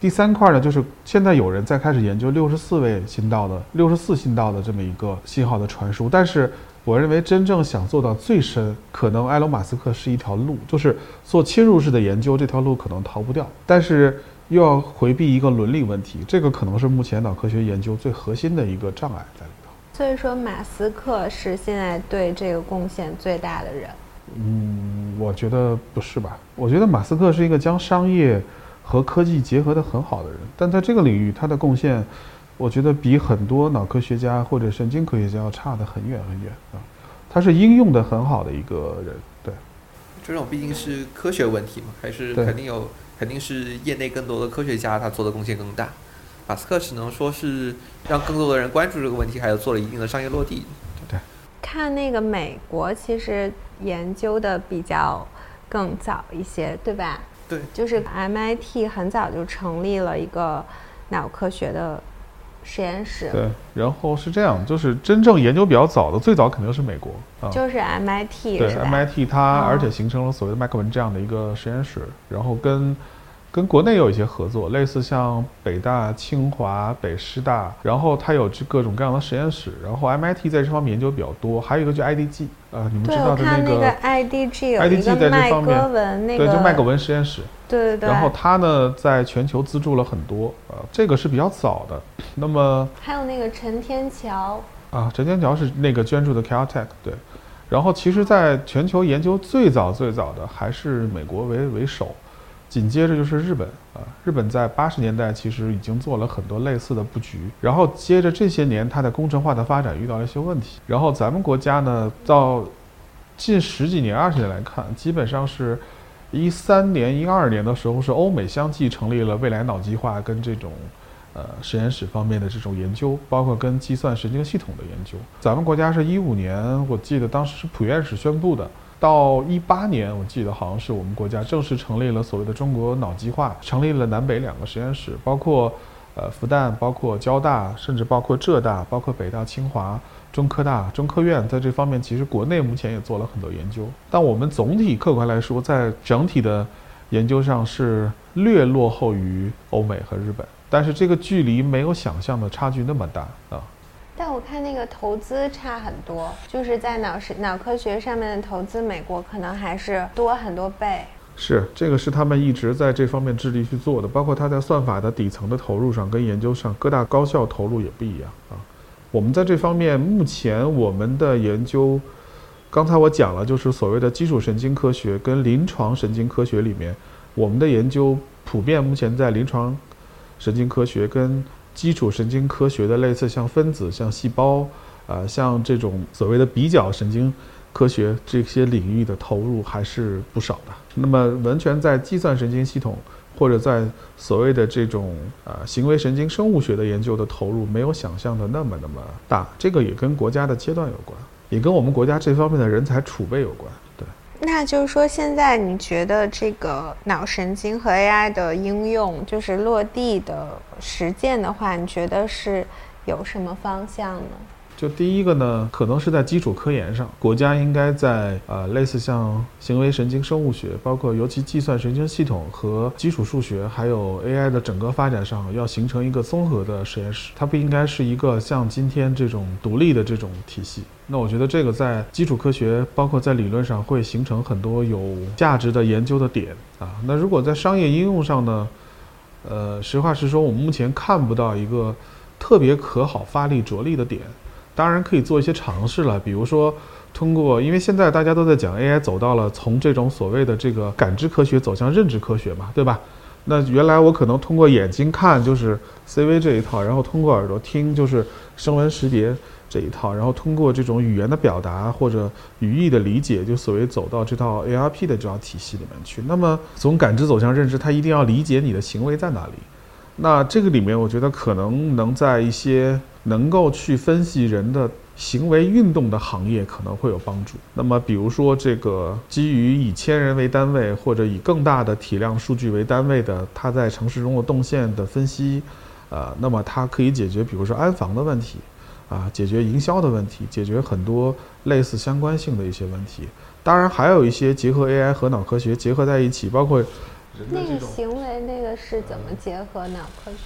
第三块呢，就是现在有人在开始研究六十四位信道的六十四信道的这么一个信号的传输，但是我认为真正想做到最深，可能埃隆·马斯克是一条路，就是做侵入式的研究，这条路可能逃不掉，但是又要回避一个伦理问题，这个可能是目前脑科学研究最核心的一个障碍在里头。所以说，马斯克是现在对这个贡献最大的人。嗯，我觉得不是吧？我觉得马斯克是一个将商业。和科技结合的很好的人，但在这个领域，他的贡献，我觉得比很多脑科学家或者神经科学家要差得很远很远啊。他是应用的很好的一个人，对。这种毕竟是科学问题嘛，还是肯定有，肯定是业内更多的科学家他做的贡献更大。马斯克只能说是让更多的人关注这个问题，还有做了一定的商业落地。对看那个美国，其实研究的比较更早一些，对吧？对，就是 MIT 很早就成立了一个脑科学的实验室，对，然后是这样，就是真正研究比较早的，最早肯定是美国啊。就是 MIT 对？MIT，它哦而且形成了所谓的麦克文这样的一个实验室，然后跟跟国内有一些合作，类似像北大、清华、北师大，然后它有这各种各样的实验室，然后 MIT 在这方面研究比较多，还有一个就 IDG，呃，你们知道的那个，IDG，IDG 在这方面对，就麦克文实验室，对对对，然后它呢在全球资助了很多，呃，这个是比较早的。那么还有那个陈天桥，啊，陈天桥是那个捐助的 Caltech，对。然后其实，在全球研究最早最早的还是美国为为首，紧接着就是日本啊。日本在八十年代其实已经做了很多类似的布局，然后接着这些年它的工程化的发展遇到了一些问题，然后咱们国家呢，到近十几年、二十年来看，基本上是一三年、一二年的时候是欧美相继成立了未来脑计划跟这种。呃，实验室方面的这种研究，包括跟计算神经系统的研究。咱们国家是一五年，我记得当时是普院士宣布的。到一八年，我记得好像是我们国家正式成立了所谓的中国脑计划，成立了南北两个实验室，包括呃复旦，包括交大，甚至包括浙大，包括北大、清华、中科大、中科院，在这方面其实国内目前也做了很多研究。但我们总体客观来说，在整体的研究上是略落后于欧美和日本。但是这个距离没有想象的差距那么大啊！但我看那个投资差很多，就是在脑神脑科学上面的投资，美国可能还是多很多倍。是这个是他们一直在这方面致力去做的，包括他在算法的底层的投入上跟研究上，各大高校投入也不一样啊。我们在这方面目前我们的研究，刚才我讲了，就是所谓的基础神经科学跟临床神经科学里面，我们的研究普遍目前在临床。神经科学跟基础神经科学的类似，像分子、像细胞，呃，像这种所谓的比较神经科学这些领域的投入还是不少的。那么，完全在计算神经系统或者在所谓的这种呃行为神经生物学的研究的投入，没有想象的那么那么大。这个也跟国家的阶段有关，也跟我们国家这方面的人才储备有关。对。那就是说，现在你觉得这个脑神经和 AI 的应用，就是落地的实践的话，你觉得是有什么方向呢？就第一个呢，可能是在基础科研上，国家应该在呃类似像行为神经生物学，包括尤其计算神经系统和基础数学，还有 AI 的整个发展上，要形成一个综合的实验室，它不应该是一个像今天这种独立的这种体系。那我觉得这个在基础科学，包括在理论上会形成很多有价值的研究的点啊。那如果在商业应用上呢，呃，实话实说，我们目前看不到一个特别可好发力着力的点。当然可以做一些尝试了，比如说通过，因为现在大家都在讲 AI 走到了从这种所谓的这个感知科学走向认知科学嘛，对吧？那原来我可能通过眼睛看就是 CV 这一套，然后通过耳朵听就是声纹识别这一套，然后通过这种语言的表达或者语义的理解，就所谓走到这套 ARP 的这套体系里面去。那么从感知走向认知，它一定要理解你的行为在哪里。那这个里面，我觉得可能能在一些能够去分析人的行为运动的行业可能会有帮助。那么，比如说这个基于以千人为单位或者以更大的体量数据为单位的，它在城市中的动线的分析，呃，那么它可以解决，比如说安防的问题，啊，解决营销的问题，解决很多类似相关性的一些问题。当然，还有一些结合 AI 和脑科学结合在一起，包括那个。行为那个是怎么结合脑科学？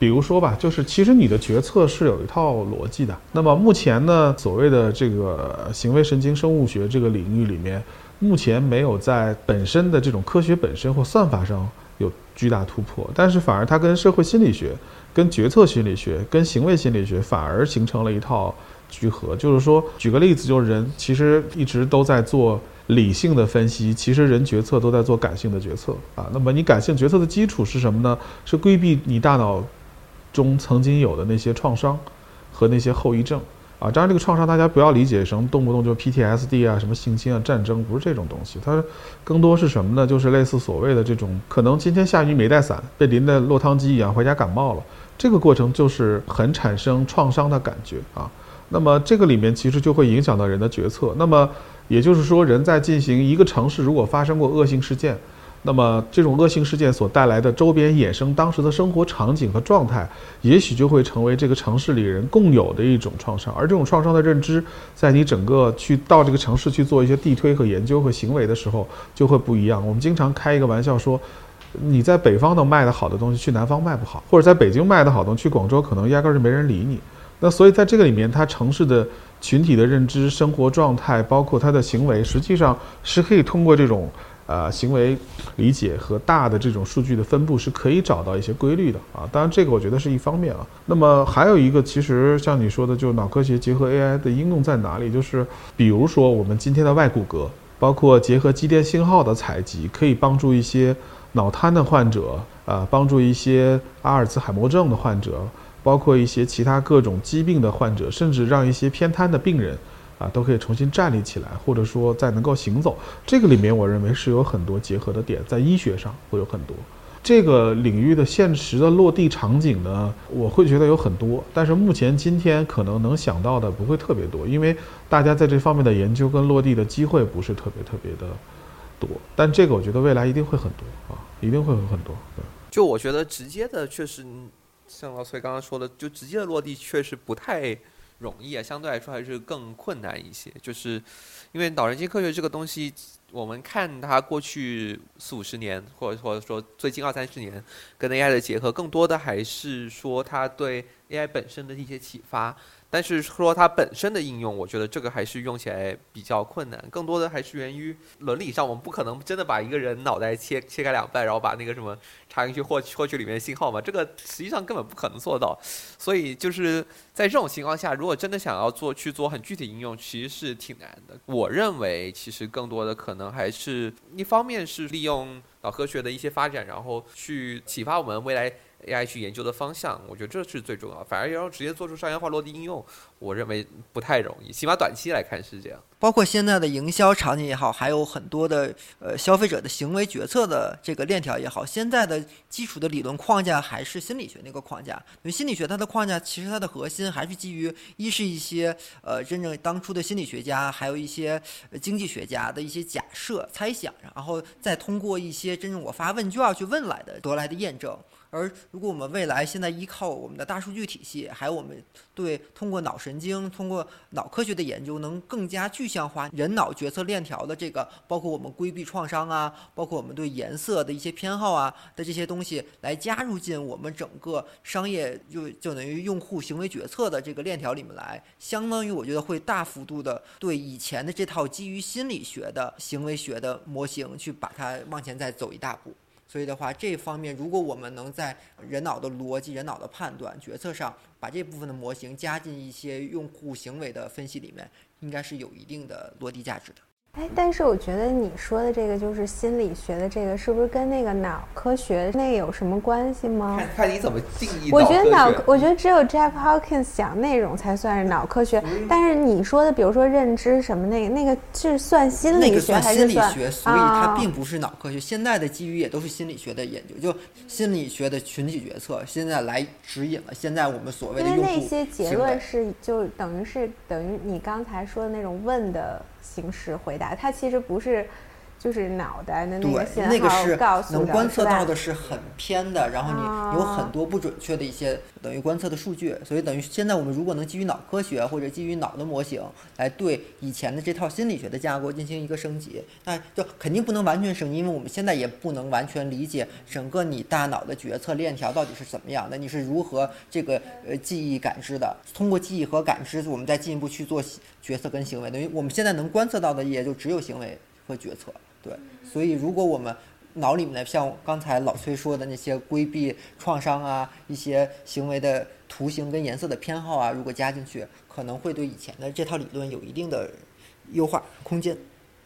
比如说吧，就是其实你的决策是有一套逻辑的。那么目前呢，所谓的这个行为神经生物学这个领域里面，目前没有在本身的这种科学本身或算法上有巨大突破，但是反而它跟社会心理学、跟决策心理学、跟行为心理学反而形成了一套聚合。就是说，举个例子，就是人其实一直都在做。理性的分析，其实人决策都在做感性的决策啊。那么你感性决策的基础是什么呢？是规避你大脑中曾经有的那些创伤和那些后遗症，啊。当然，这个创伤大家不要理解成动不动就 PTSD 啊、什么性侵啊、战争，不是这种东西。它更多是什么呢？就是类似所谓的这种，可能今天下雨没带伞，被淋得落汤鸡一样，回家感冒了。这个过程就是很产生创伤的感觉啊。那么这个里面其实就会影响到人的决策。那么也就是说，人在进行一个城市如果发生过恶性事件，那么这种恶性事件所带来的周边衍生当时的生活场景和状态，也许就会成为这个城市里人共有的一种创伤。而这种创伤的认知，在你整个去到这个城市去做一些地推和研究和行为的时候，就会不一样。我们经常开一个玩笑说。你在北方能卖得好的东西，去南方卖不好；或者在北京卖得好东西，去广州可能压根儿就没人理你。那所以在这个里面，它城市的群体的认知、生活状态，包括它的行为，实际上是可以通过这种呃行为理解和大的这种数据的分布，是可以找到一些规律的啊。当然，这个我觉得是一方面啊。那么还有一个，其实像你说的，就脑科学结合 AI 的应用在哪里？就是比如说我们今天的外骨骼，包括结合肌电信号的采集，可以帮助一些。脑瘫的患者，呃，帮助一些阿尔兹海默症的患者，包括一些其他各种疾病的患者，甚至让一些偏瘫的病人，啊，都可以重新站立起来，或者说再能够行走。这个里面，我认为是有很多结合的点，在医学上会有很多。这个领域的现实的落地场景呢，我会觉得有很多，但是目前今天可能能想到的不会特别多，因为大家在这方面的研究跟落地的机会不是特别特别的。多，但这个我觉得未来一定会很多啊，一定会有很多。对，就我觉得直接的确实，像老崔刚刚说的，就直接的落地确实不太容易啊，相对来说还是更困难一些。就是因为脑神经科学这个东西，我们看它过去四五十年，或者或者说最近二三十年跟 AI 的结合，更多的还是说它对 AI 本身的一些启发。但是说它本身的应用，我觉得这个还是用起来比较困难，更多的还是源于伦理上，我们不可能真的把一个人脑袋切切开两半，然后把那个什么插进去获取获取里面的信号嘛，这个实际上根本不可能做到。所以就是在这种情况下，如果真的想要做去做很具体应用，其实是挺难的。我认为其实更多的可能还是一方面是利用脑科学的一些发展，然后去启发我们未来。AI 去研究的方向，我觉得这是最重要。反而要直接做出商业化落地应用，我认为不太容易，起码短期来看是这样。包括现在的营销场景也好，还有很多的呃消费者的行为决策的这个链条也好，现在的基础的理论框架还是心理学那个框架。因为心理学它的框架其实它的核心还是基于一是一些呃真正当初的心理学家，还有一些经济学家的一些假设猜想，然后再通过一些真正我发问卷去问来的得来的验证。而如果我们未来现在依靠我们的大数据体系，还有我们对通过脑神经、通过脑科学的研究，能更加具象化人脑决策链条的这个，包括我们规避创伤啊，包括我们对颜色的一些偏好啊的这些东西，来加入进我们整个商业就就等于用户行为决策的这个链条里面来，相当于我觉得会大幅度的对以前的这套基于心理学的行为学的模型去把它往前再走一大步。所以的话，这方面如果我们能在人脑的逻辑、人脑的判断、决策上，把这部分的模型加进一些用户行为的分析里面，应该是有一定的落地价值的。哎，但是我觉得你说的这个就是心理学的这个，是不是跟那个脑科学那有什么关系吗？看看你怎么定义。我觉得脑，我觉得只有 Jeff Hawkins 想那种才算是脑科学。但是你说的，比如说认知什么那个，那个是算心理学还是算？心理学，所以它并不是脑科学。现在的基于也都是心理学的研究，就心理学的群体决策，现在来指引了现在我们所谓的因为那些结论是就等于是等于你刚才说的那种问的。形式回答，它其实不是，就是脑袋的那个信号能观测到的是很偏的，然后你有很多不准确的一些等于观测的数据，所以等于现在我们如果能基于脑科学或者基于脑的模型来对以前的这套心理学的架构进行一个升级，那就肯定不能完全升级，因为我们现在也不能完全理解整个你大脑的决策链条到底是怎么样的，你是如何这个呃记忆感知的，通过记忆和感知，我们再进一步去做。决策跟行为等于我们现在能观测到的也就只有行为和决策，对。所以如果我们脑里面的像刚才老崔说的那些规避创伤啊，一些行为的图形跟颜色的偏好啊，如果加进去，可能会对以前的这套理论有一定的优化空间。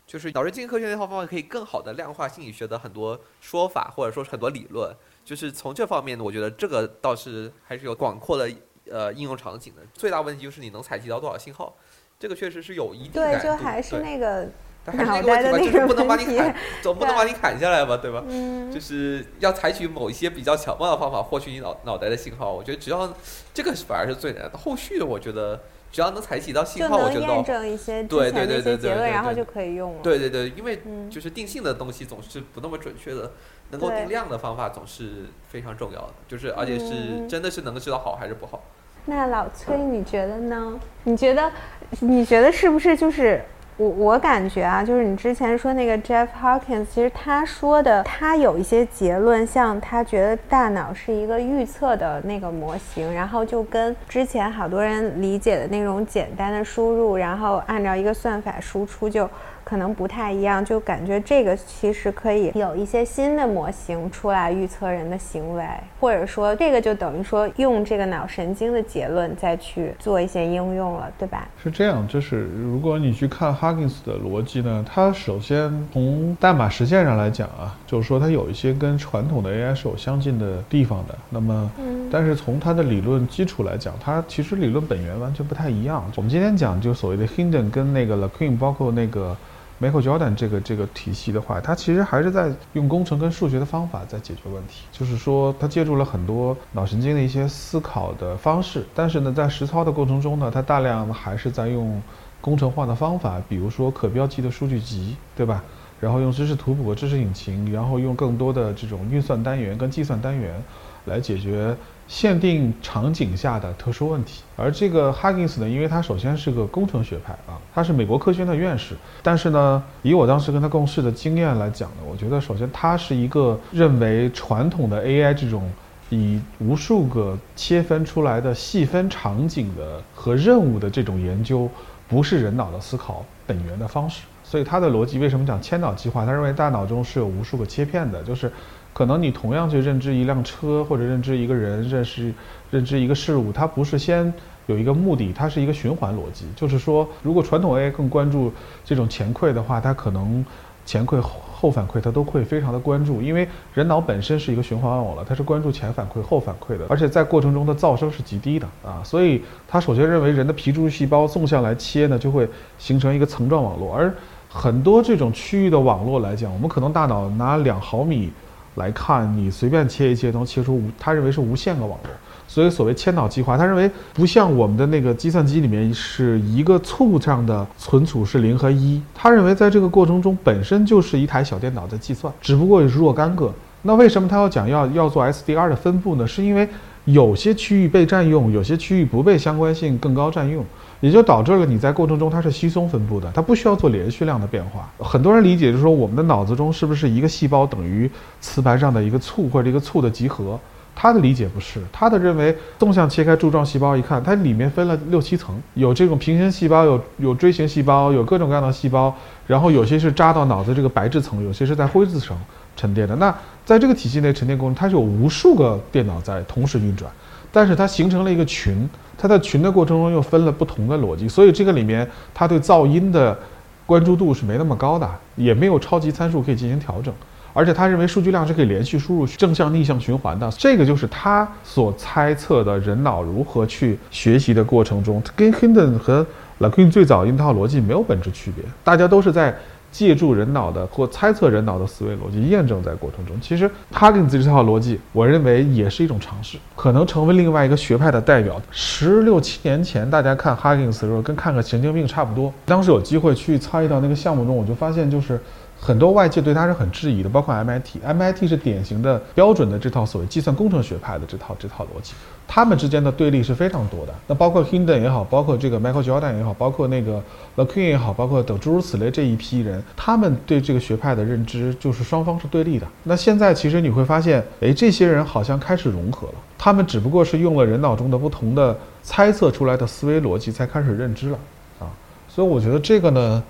就是脑神经科学那套方法可以更好的量化心理学的很多说法，或者说是很多理论。就是从这方面呢，我觉得这个倒是还是有广阔的。呃应用场景的。最大问题就是你能采集到多少信号，这个确实是有一定对，难度。就还是那个但还是脑那个问题吧，就是不能把你砍，[laughs] 总不能把你砍下来吧，对吧？嗯就是要采取某一些比较巧妙的方法获取你脑脑袋的信号。我觉得只要这个是反而是最难的，后续我觉得只要能采集到信号，我觉得都证一些之对对对对对些结论，对对然后就可以用了。对对对，因为嗯就是定性的东西总是不那么准确的，能够对定量的方法总是非常重要的，就是而且是嗯真的是能够知道好还是不好。那老崔，你觉得呢？你觉得，你觉得是不是就是我？我感觉啊，就是你之前说那个 Jeff Hawkins，其实他说的，他有一些结论，像他觉得大脑是一个预测的那个模型，然后就跟之前好多人理解的那种简单的输入，然后按照一个算法输出就。可能不太一样，就感觉这个其实可以有一些新的模型出来预测人的行为，或者说这个就等于说用这个脑神经的结论再去做一些应用了，对吧？是这样，就是如果你去看 Huggins 的逻辑呢，它首先从代码实现上来讲啊，就是说它有一些跟传统的 AI 是有相近的地方的。那么，但是从它的理论基础来讲，它其实理论本源完全不太一样。我们今天讲就所谓的 Hindon 跟那个 LaQueen，包括那个 Michael Jordan 这个这个体系的话，它其实还是在用工程跟数学的方法在解决问题。就是说，它借助了很多脑神经的一些思考的方式，但是呢，在实操的过程中呢，它大量还是在用工程化的方法，比如说可标记的数据集，对吧？然后用知识图谱知识引擎，然后用更多的这种运算单元跟计算单元来解决限定场景下的特殊问题。而这个 Huggins 呢，因为他首先是个工程学派啊，他是美国科学院的院士，但是呢，以我当时跟他共事的经验来讲呢，我觉得首先他是一个认为传统的 AI 这种以无数个切分出来的细分场景的和任务的这种研究，不是人脑的思考本源的方式。所以他的逻辑为什么讲千脑计划？他认为大脑中是有无数个切片的，就是可能你同样去认知一辆车，或者认知一个人，认识认知一个事物，它不是先有一个目的，它是一个循环逻辑。就是说，如果传统 AI 更关注这种前馈的话，它可能前馈后反馈它都会非常的关注，因为人脑本身是一个循环网了，它是关注前反馈后反馈的，而且在过程中的噪声是极低的啊，所以它首先认为人的皮质细胞纵向来切呢，就会形成一个层状网络，而很多这种区域的网络来讲，我们可能大脑拿两毫米来看，你随便切一切能切出无，他认为是无限个网络。所以所谓千脑计划，他认为不像我们的那个计算机里面是一个簇上的存储是零和一，他认为在这个过程中本身就是一台小电脑在计算，只不过是若干个。那为什么他要讲要要做 SDR 的分布呢？是因为有些区域被占用，有些区域不被相关性更高占用。也就导致了你在过程中它是稀松分布的，它不需要做连续量的变化。很多人理解就是说，我们的脑子中是不是一个细胞等于磁盘上的一个簇或者一个簇的集合？他的理解不是，他的认为纵向切开柱状细胞一看，它里面分了六七层，有这种平行细胞，有有锥形细胞，有各种各样的细胞，然后有些是扎到脑子这个白质层，有些是在灰质层沉淀的。那在这个体系内沉淀过程，它是有无数个电脑在同时运转，但是它形成了一个群。它在群的过程中又分了不同的逻辑，所以这个里面它对噪音的关注度是没那么高的，也没有超级参数可以进行调整，而且他认为数据量是可以连续输入正向逆向循环的，这个就是他所猜测的人脑如何去学习的过程中，跟 Hinton 和 LaQueen 最早一套逻辑没有本质区别，大家都是在。借助人脑的或猜测人脑的思维逻辑验证在过程中，其实 Huggins 这套逻辑，我认为也是一种尝试，可能成为另外一个学派的代表。十六七年前，大家看 Huggins 的时候，跟看个神经病差不多。当时有机会去参与到那个项目中，我就发现就是。很多外界对他是很质疑的，包括 MIT，MIT 是典型的标准的这套所谓计算工程学派的这套这套逻辑，他们之间的对立是非常多的。那包括 Hinton 也好，包括这个 Michael Jordan 也好，包括那个 l a c u n 也好，包括等诸如此类这一批人，他们对这个学派的认知就是双方是对立的。那现在其实你会发现，诶，这些人好像开始融合了，他们只不过是用了人脑中的不同的猜测出来的思维逻辑才开始认知了啊。所以我觉得这个呢。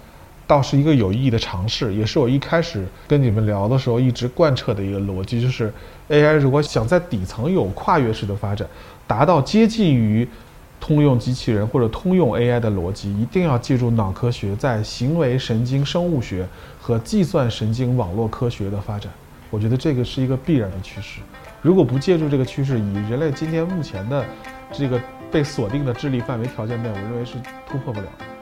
倒是一个有意义的尝试，也是我一开始跟你们聊的时候一直贯彻的一个逻辑，就是 AI 如果想在底层有跨越式的发展，达到接近于通用机器人或者通用 AI 的逻辑，一定要借助脑科学在行为神经生物学和计算神经网络科学的发展。我觉得这个是一个必然的趋势。如果不借助这个趋势，以人类今天目前的这个被锁定的智力范围条件内，我认为是突破不了。